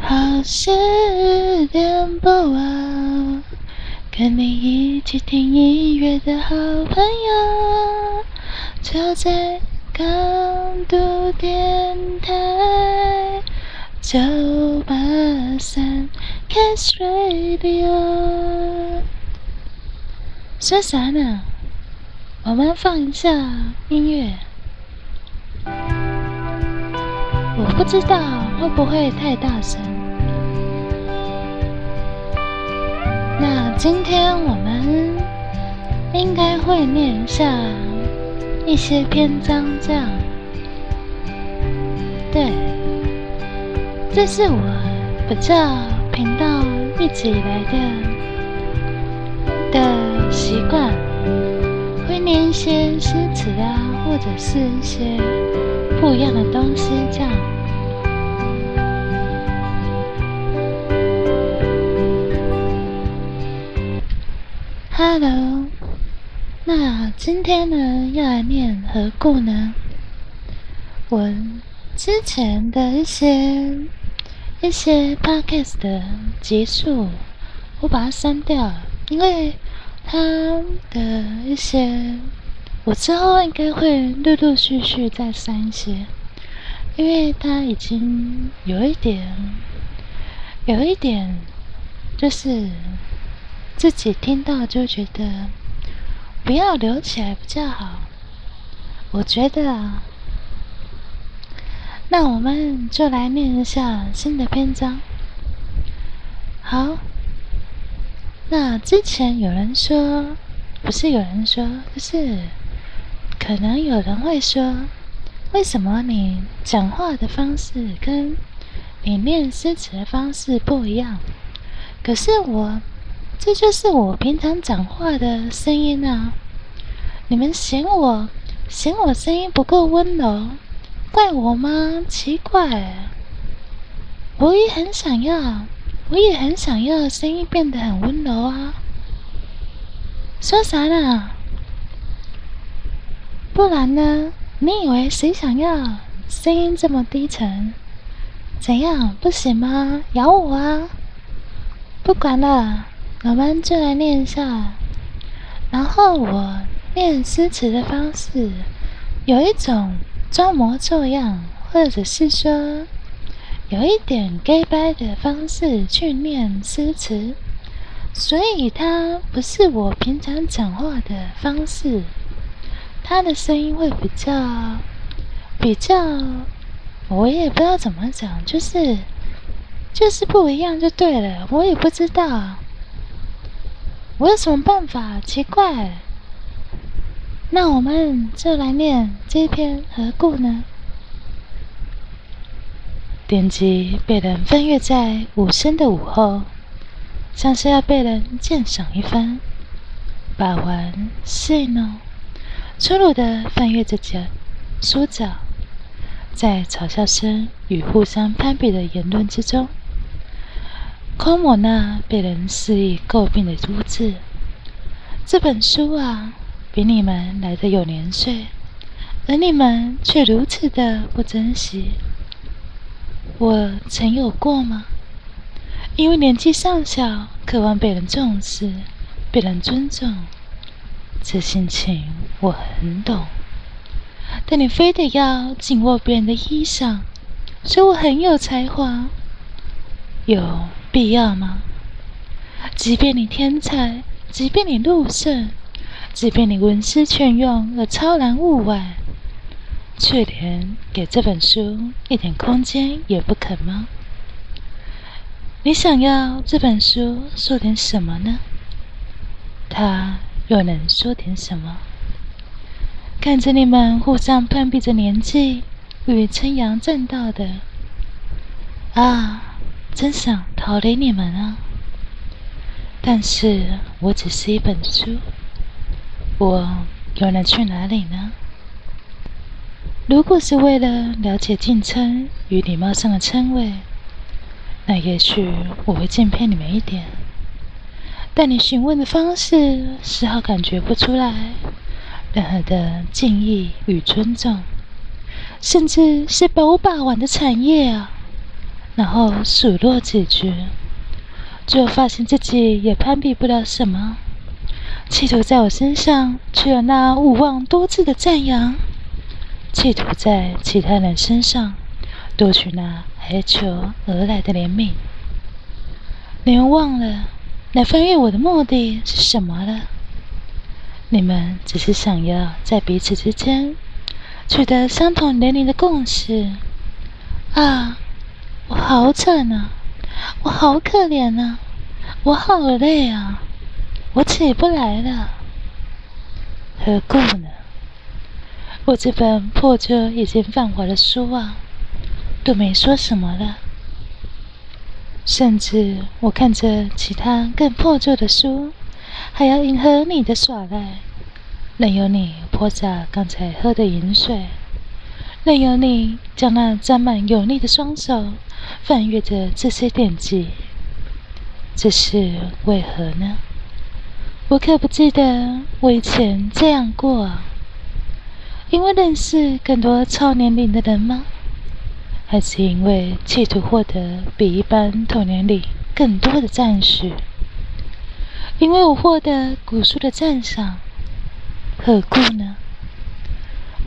好十点不晚，跟你一起听音乐的好朋友，就在港都电台九八三 Kiss Radio。说啥呢？我们放一下音乐。我不知道会不会太大声。那今天我们应该会念下一些篇章，这样。对，这是我比较频道一直以来的的习惯，会念一些诗词啊，或者是一些。不一样的东西，这样。Hello，那今天呢要来念何故呢？我之前的一些一些 podcast 的结束，我把它删掉了，因为它的一些。我之后应该会陆陆续续再删一些，因为它已经有一点，有一点，就是自己听到就觉得不要留起来比较好。我觉得啊，那我们就来念一下新的篇章。好，那之前有人说，不是有人说，就是。可能有人会说：“为什么你讲话的方式跟你念诗词的方式不一样？”可是我，这就是我平常讲话的声音啊！你们嫌我嫌我声音不够温柔，怪我吗？奇怪！我也很想要，我也很想要声音变得很温柔啊！说啥呢？不然呢？你以为谁想要声音这么低沉？怎样不行吗？咬我啊！不管了，我们就来念一下。然后我念诗词的方式，有一种装模作样，或者是说有一点 gay 掰的方式去念诗词，所以它不是我平常讲话的方式。他的声音会比较比较，我也不知道怎么讲，就是就是不一样就对了。我也不知道我有什么办法，奇怪。那我们就来念这篇何故呢？典籍被人翻阅在午声的午后，像是要被人鉴赏一番，把玩戏弄。粗鲁的翻阅着角书角，在嘲笑声与互相攀比的言论之中，抠抹那被人肆意诟病的污渍。这本书啊，比你们来的有年岁，而你们却如此的不珍惜。我曾有过吗？因为年纪尚小，渴望被人重视，被人尊重。这心情我很懂，但你非得要紧握别人的衣裳，说我很有才华，有必要吗？即便你天才，即便你入圣，即便你文思泉涌而超然物外，却连给这本书一点空间也不肯吗？你想要这本书说点什么呢？他。又能说点什么？看着你们互相攀比着年纪与称扬正道的，啊，真想逃离你们啊！但是我只是一本书，我又能去哪里呢？如果是为了了解敬称与礼貌上的称谓，那也许我会敬佩你们一点。但你询问的方式丝毫感觉不出来任何的敬意与尊重，甚至是把我把玩的产业啊！然后数落几句，最后发现自己也攀比不了什么，企图在我身上取了那无望多字的赞扬，企图在其他人身上夺取那哀求而来的怜悯。你们忘了来翻阅我的目的是什么了？你们只是想要在彼此之间取得相同年龄的共识啊！我好惨啊！我好可怜啊！我好累啊！我起不来了。何故呢？我这本破旧已经泛黄的书啊，都没说什么了。甚至我看着其他更破旧的书，还要迎合你的耍赖，任由你泼洒刚才喝的饮水。任由你将那沾满油腻的双手翻阅着这些典籍，这是为何呢？我可不记得我以前这样过。因为认识更多超年龄的人吗？还是因为企图获得比一般同年龄更多的赞许？因为我获得古书的赞赏，何故呢？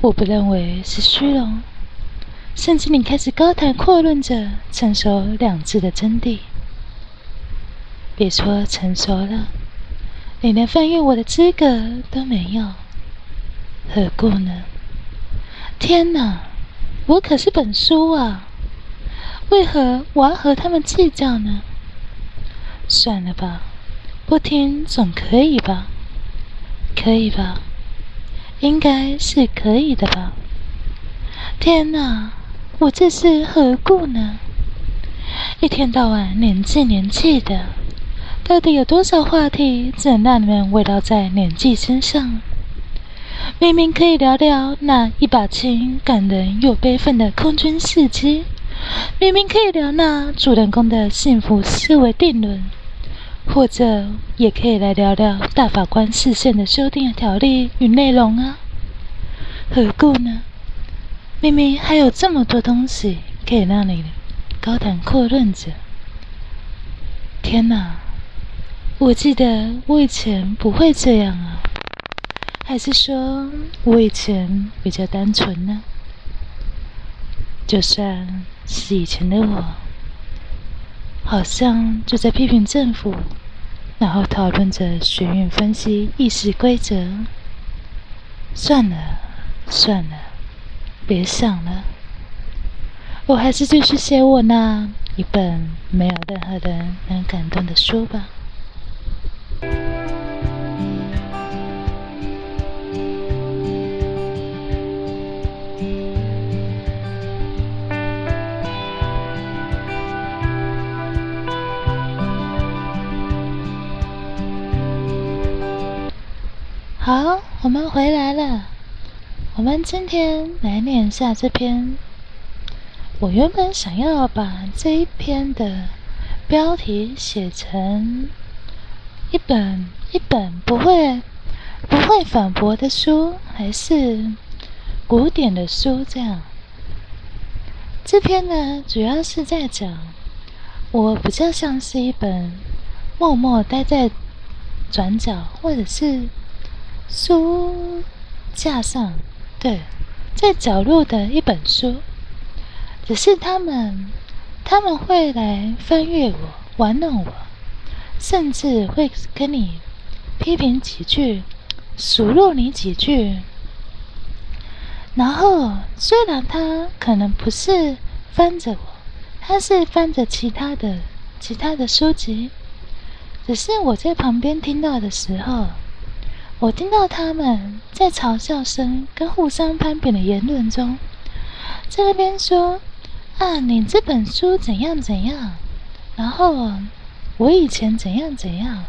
我不认为是虚荣，甚至你开始高谈阔论着“成熟”两字的真谛。别说成熟了，你连翻阅我的资格都没有，何故呢？天哪，我可是本书啊！为何我要和他们计较呢？算了吧，不听总可以吧？可以吧？应该是可以的吧？天哪，我这是何故呢？一天到晚年纪年纪的，到底有多少话题只能让你们围绕在年纪身上？明明可以聊聊那一把青、感人又悲愤的空军事迹，明明可以聊那主人公的幸福思维定论。或者也可以来聊聊大法官视线的修订条例与内容啊？何故呢？明明还有这么多东西可以让你高谈阔论着。天哪！我记得我以前不会这样啊，还是说我以前比较单纯呢？就算是以前的我。好像就在批评政府，然后讨论着学院分析意识规则。算了，算了，别想了。我还是继续写我那一本没有任何人能感动的书吧。我们回来了。我们今天来念一下这篇。我原本想要把这一篇的标题写成一本一本不会不会反驳的书，还是古典的书这样。这篇呢，主要是在讲我比较像是一本默默待在转角，或者是。书架上，对，在角落的一本书，只是他们他们会来翻阅我，玩弄我，甚至会跟你批评几句，数落你几句。然后，虽然他可能不是翻着我，他是翻着其他的其他的书籍，只是我在旁边听到的时候。我听到他们在嘲笑声跟互相攀比的言论中，在那边说：“啊，你这本书怎样怎样，然后我以前怎样怎样，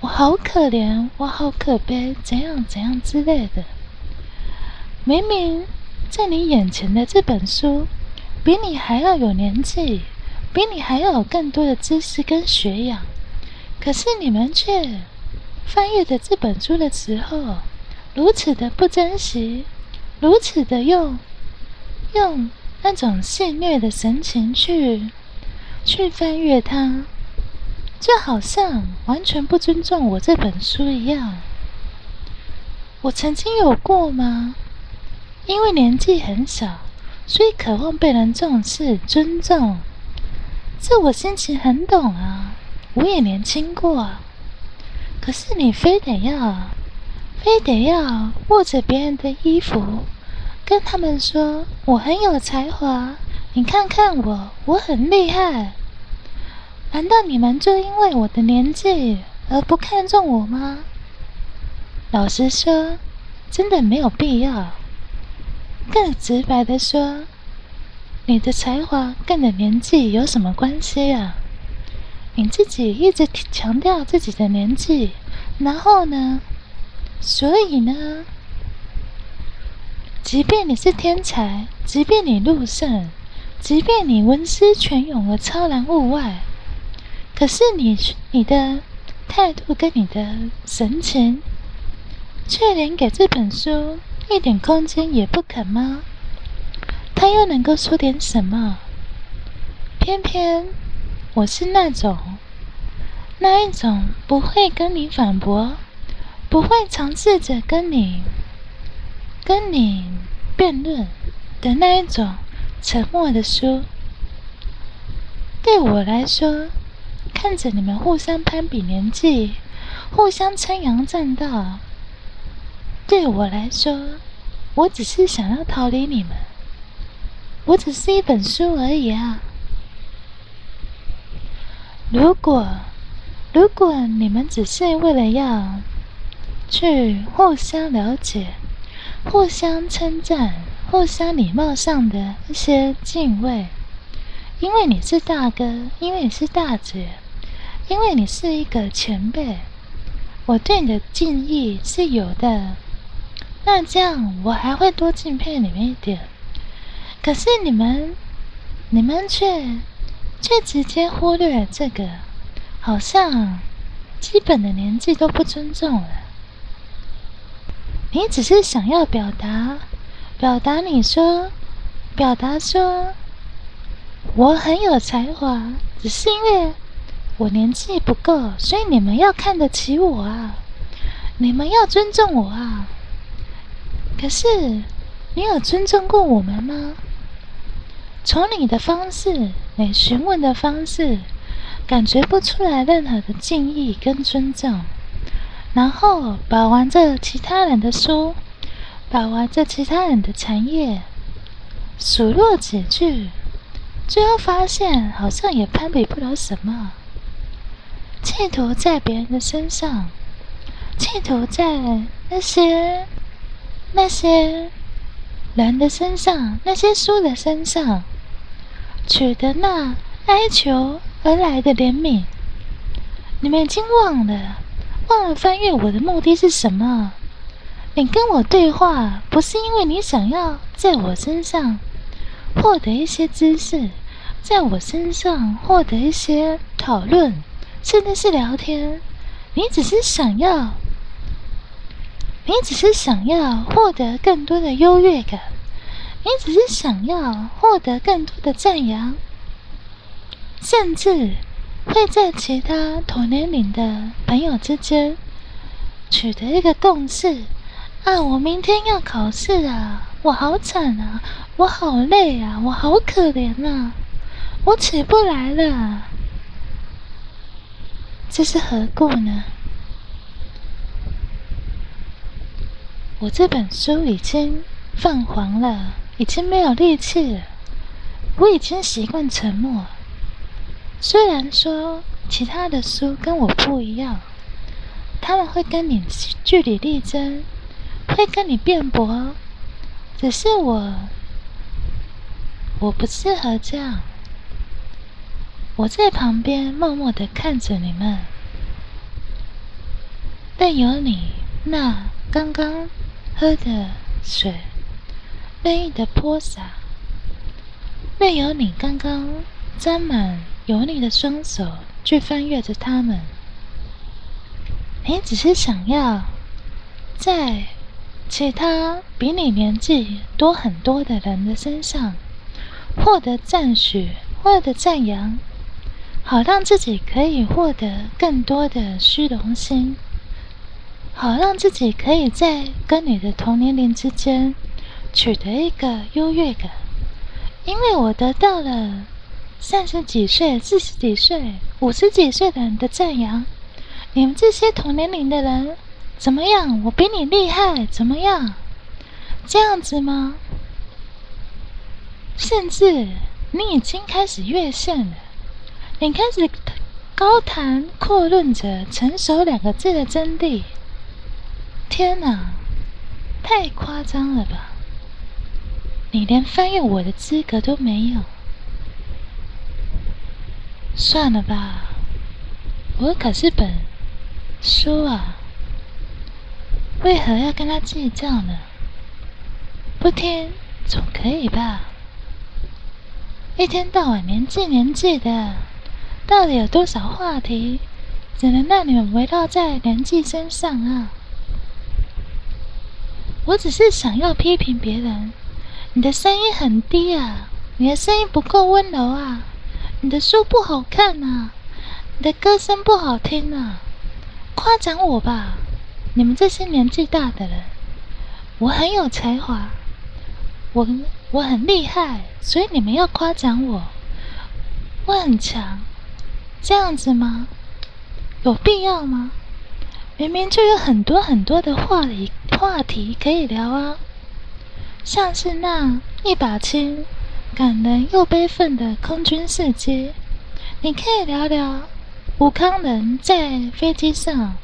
我好可怜，我好可悲，怎样怎样之类的。”明明在你眼前的这本书，比你还要有年纪，比你还要有更多的知识跟学养，可是你们却……翻阅着这本书的时候，如此的不珍惜，如此的用用那种戏谑的神情去去翻阅它，就好像完全不尊重我这本书一样。我曾经有过吗？因为年纪很小，所以渴望被人重视、尊重。这我心情很懂啊，我也年轻过。可是你非得要，非得要握着别人的衣服，跟他们说我很有才华，你看看我，我很厉害。难道你们就因为我的年纪而不看重我吗？老实说，真的没有必要。更直白的说，你的才华跟你的年纪有什么关系啊？你自己一直强调自己的年纪，然后呢？所以呢？即便你是天才，即便你入圣，即便你文思泉涌而超然物外，可是你你的态度跟你的神情，却连给这本书。一点空间也不肯吗？他又能够说点什么？偏偏我是那种，那一种不会跟你反驳，不会尝试着跟你跟你辩论的那一种沉默的书。对我来说，看着你们互相攀比年纪，互相称扬赞道。对我来说，我只是想要逃离你们。我只是一本书而已啊！如果，如果你们只是为了要去互相了解、互相称赞、互相礼貌上的一些敬畏，因为你是大哥，因为你是大姐，因为你是一个前辈，我对你的敬意是有的。那这样我还会多敬佩你们一点，可是你们，你们却却直接忽略了这个，好像基本的年纪都不尊重了。你只是想要表达，表达你说，表达说，我很有才华，只是因为我年纪不够，所以你们要看得起我啊，你们要尊重我啊。可是，你有尊重过我们吗？从你的方式，你询问的方式，感觉不出来任何的敬意跟尊重。然后把玩着其他人的书，把玩着其他人的产业，数落几句，最后发现好像也攀比不了什么。企图在别人的身上，企图在那些。那些人的身上，那些书的身上，取得那哀求而来的怜悯，你们已经忘了，忘了翻阅我的目的是什么？你跟我对话，不是因为你想要在我身上获得一些知识，在我身上获得一些讨论，甚至是聊天，你只是想要。你只是想要获得更多的优越感，你只是想要获得更多的赞扬，甚至会在其他同年龄的朋友之间取得一个共识。啊，我明天要考试啊，我好惨啊，我好累啊，我好可怜啊，我起不来了，这是何故呢？我这本书已经泛黄了，已经没有力气了。我已经习惯沉默。虽然说其他的书跟我不一样，他们会跟你据理力争，会跟你辩驳，只是我，我不适合这样。我在旁边默默的看着你们，但有你那刚刚。喝的水任意的泼洒，任由你刚刚沾满油腻的双手去翻阅着它们。你只是想要在其他比你年纪多很多的人的身上获得赞许，获得赞扬，好让自己可以获得更多的虚荣心，好让自己可以在跟你的同年龄之间取得一个优越感。因为我得到了三十几岁、四十几岁、五十几岁的人的赞扬，你们这些同年龄的人怎么样？我比你厉害，怎么样？这样子吗？甚至你已经开始越线了。你开始高谈阔论着“成熟”两个字的真谛。天哪，太夸张了吧！你连翻阅我的资格都没有。算了吧，我可是本书啊，为何要跟他计较呢？不听总可以吧？一天到晚年纪年纪的。到底有多少话题只能让你们围绕在年纪身上啊？我只是想要批评别人，你的声音很低啊，你的声音不够温柔啊，你的书不好看啊，你的歌声不好听啊，夸奖我吧，你们这些年纪大的人，我很有才华，我我很厉害，所以你们要夸奖我，我很强。这样子吗？有必要吗？明明就有很多很多的话题话题可以聊啊，像是那一把青、感人又悲愤的空军事迹，你可以聊聊吴康仁在飞机上，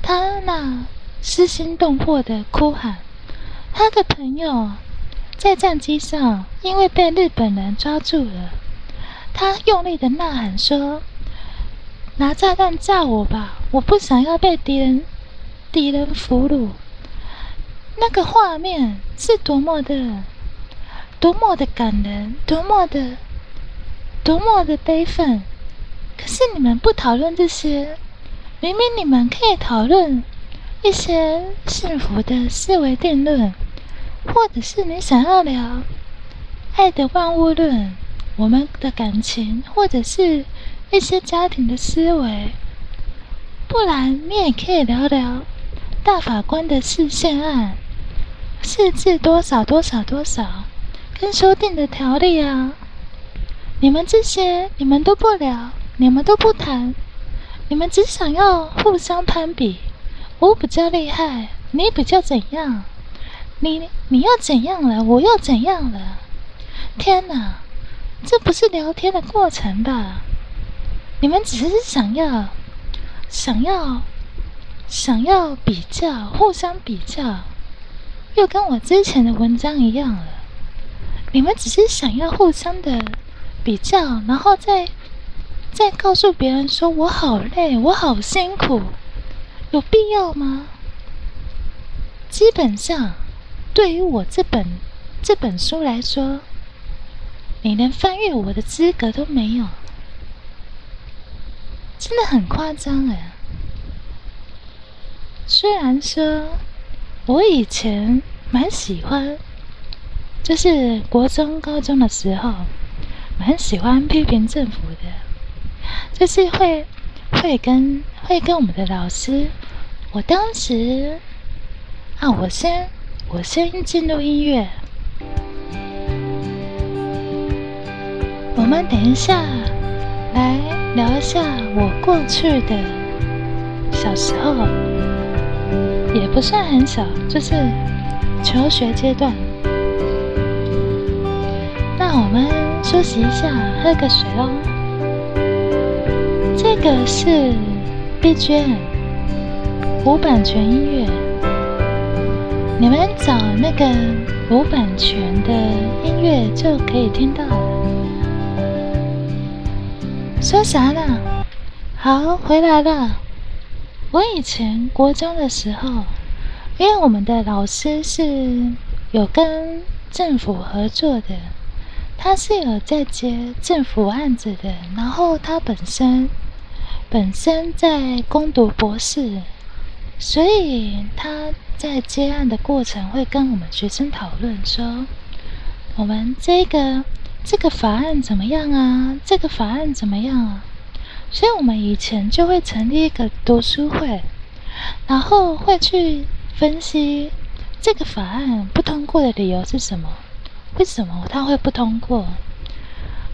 他那失心动魄的哭喊，他的朋友在战机上因为被日本人抓住了，他用力的呐喊说。拿炸弹炸我吧！我不想要被敌人敌人俘虏。那个画面是多么的多么的感人，多么的多么的悲愤。可是你们不讨论这些，明明你们可以讨论一些幸福的思维定论，或者是你想要聊爱的万物论，我们的感情，或者是。一些家庭的思维，不然你也可以聊聊大法官的视线案，四字多少多少多少，跟修订的条例啊。你们这些你们都不聊，你们都不谈，你们只想要互相攀比，我比较厉害，你比较怎样？你你要怎样了？我要怎样了？天哪，这不是聊天的过程吧？你们只是想要、想要、想要比较，互相比较，又跟我之前的文章一样了。你们只是想要互相的比较，然后再再告诉别人说我好累，我好辛苦，有必要吗？基本上，对于我这本这本书来说，你连翻阅我的资格都没有。真的很夸张哎！虽然说，我以前蛮喜欢，就是国中、高中的时候，蛮喜欢批评政府的，就是会会跟会跟我们的老师。我当时啊，我先我先进入音乐，我们等一下来。聊一下我过去的小时候，也不算很小，就是求学阶段。那我们休息一下，喝个水哦。这个是 BGM，无版权音乐。你们找那个无版权的音乐就可以听到了。说啥呢？好，回来了。我以前国中的时候，因为我们的老师是有跟政府合作的，他是有在接政府案子的。然后他本身本身在攻读博士，所以他在接案的过程会跟我们学生讨论说，我们这个。这个法案怎么样啊？这个法案怎么样啊？所以我们以前就会成立一个读书会，然后会去分析这个法案不通过的理由是什么，为什么它会不通过？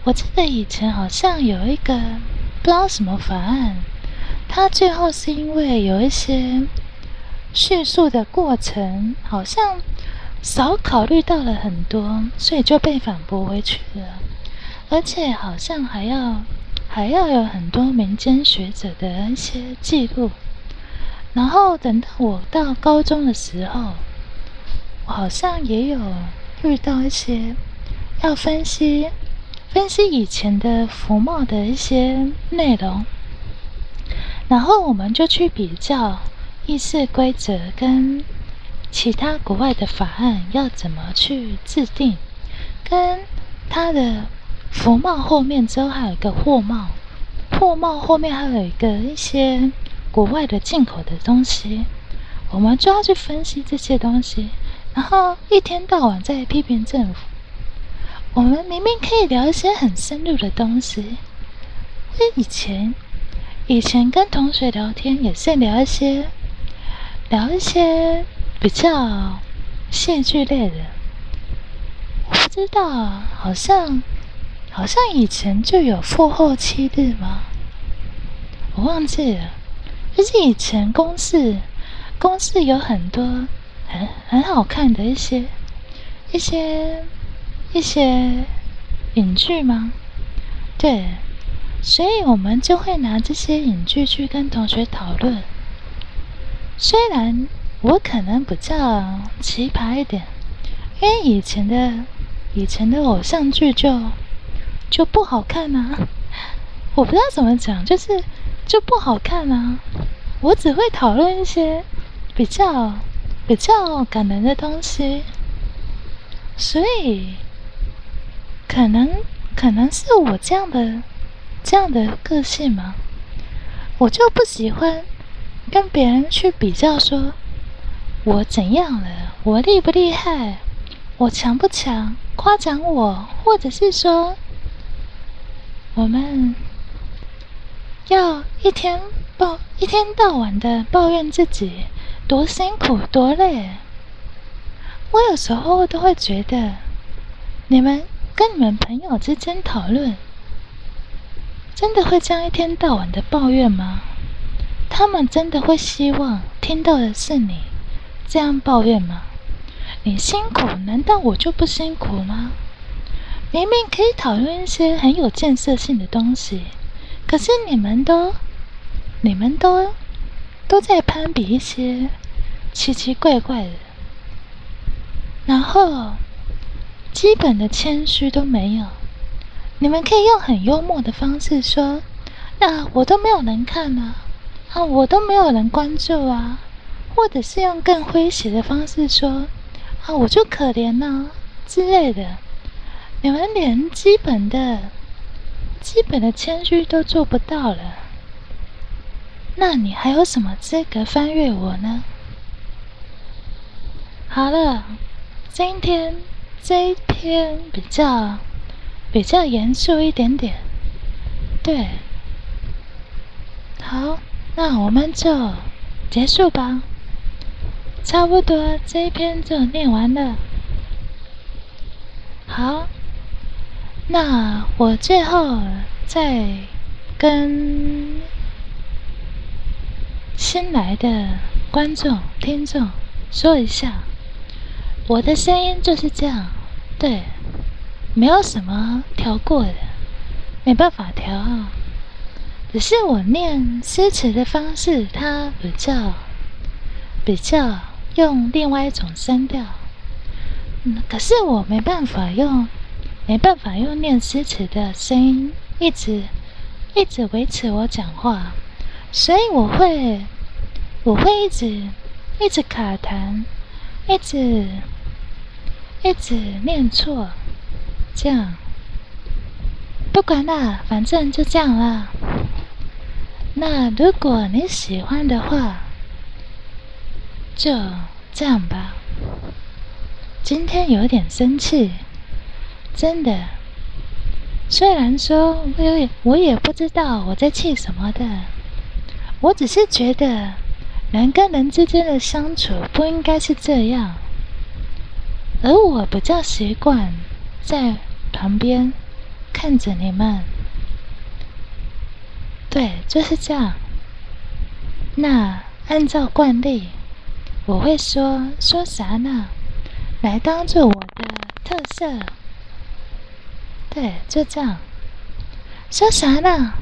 我记得以前好像有一个不知道什么法案，它最后是因为有一些叙述的过程好像少考虑到了很多，所以就被反驳回去了，而且好像还要。还要有很多民间学者的一些记录，然后等到我到高中的时候，我好像也有遇到一些要分析分析以前的服贸的一些内容，然后我们就去比较议事规则跟其他国外的法案要怎么去制定，跟它的。服贸后面之后还有一个货贸，货贸后面还有一个一些国外的进口的东西，我们就要去分析这些东西，然后一天到晚在批评政府。我们明明可以聊一些很深入的东西，以前以前跟同学聊天也是聊一些聊一些比较戏剧类的，我不知道，好像。好像以前就有复后七日吗？我忘记了。就是以前公式，公式有很多很很好看的一些一些一些影剧吗？对，所以我们就会拿这些影剧去跟同学讨论。虽然我可能比较奇葩一点，因为以前的以前的偶像剧就。就不好看啊！我不知道怎么讲，就是就不好看啊！我只会讨论一些比较比较感人的东西，所以可能可能是我这样的这样的个性嘛，我就不喜欢跟别人去比较，说我怎样了，我厉不厉害，我强不强，夸奖我，或者是说。我们要一天抱一天到晚的抱怨自己多辛苦多累，我有时候都会觉得，你们跟你们朋友之间讨论，真的会这样一天到晚的抱怨吗？他们真的会希望听到的是你这样抱怨吗？你辛苦，难道我就不辛苦吗？明明可以讨论一些很有建设性的东西，可是你们都、你们都都在攀比一些奇奇怪怪的，然后基本的谦虚都没有。你们可以用很幽默的方式说：“啊，我都没有人看啊，啊，我都没有人关注啊。”或者是用更诙谐的方式说：“啊，我就可怜呐之类的。”你们连基本的、基本的谦虚都做不到了，那你还有什么资格翻阅我呢？好了，今天这一篇比较比较严肃一点点，对，好，那我们就结束吧，差不多这一篇就念完了，好。那我最后再跟新来的观众、听众说一下，我的声音就是这样，对，没有什么调过的，没办法调，只是我念诗词的方式，它比较比较用另外一种声调，可是我没办法用。没办法用念诗词的声音一直一直维持我讲话，所以我会我会一直一直卡痰，一直一直念错，这样不管啦，反正就这样啦。那如果你喜欢的话，就这样吧。今天有点生气。真的，虽然说我也我也不知道我在气什么的，我只是觉得人跟人之间的相处不应该是这样，而我比较习惯在旁边看着你们。对，就是这样。那按照惯例，我会说说啥呢？来当做我的特色。对，就这样。说啥呢？